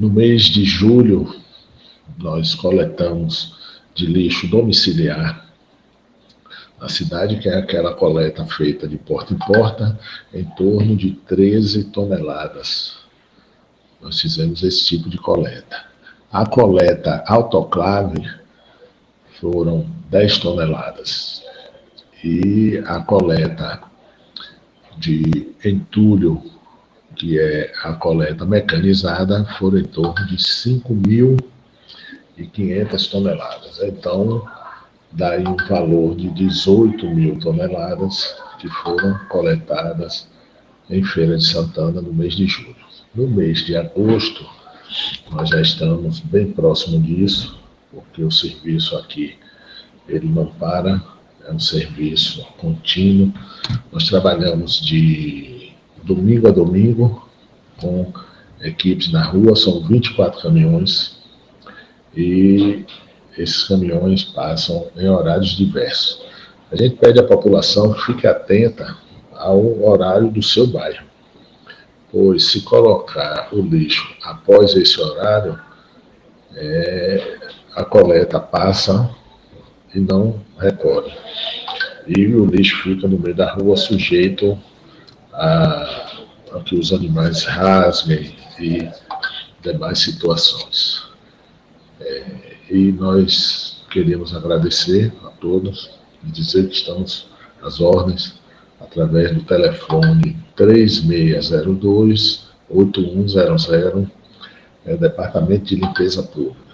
No mês de julho, nós coletamos de lixo domiciliar na cidade, que é aquela coleta feita de porta em porta, em torno de 13 toneladas. Nós fizemos esse tipo de coleta. A coleta autoclave foram 10 toneladas. E a coleta de entulho, que é a coleta mecanizada, foram em torno de 5.500 toneladas. Então, daí um valor de 18 mil toneladas que foram coletadas em Feira de Santana no mês de julho. No mês de agosto, nós já estamos bem próximo disso, porque o serviço aqui ele não para, é um serviço contínuo. Nós trabalhamos de domingo a domingo com equipes na rua, são 24 caminhões e esses caminhões passam em horários diversos. A gente pede à população que fique atenta ao horário do seu bairro, pois se colocar o lixo após esse horário, é, a coleta passa e não recolhe. E o lixo fica no meio da rua sujeito a, a que os animais rasguem e demais situações. É, e nós queremos agradecer a todos e dizer que estamos às ordens através do telefone 3602 8100, é, Departamento de Limpeza Pública.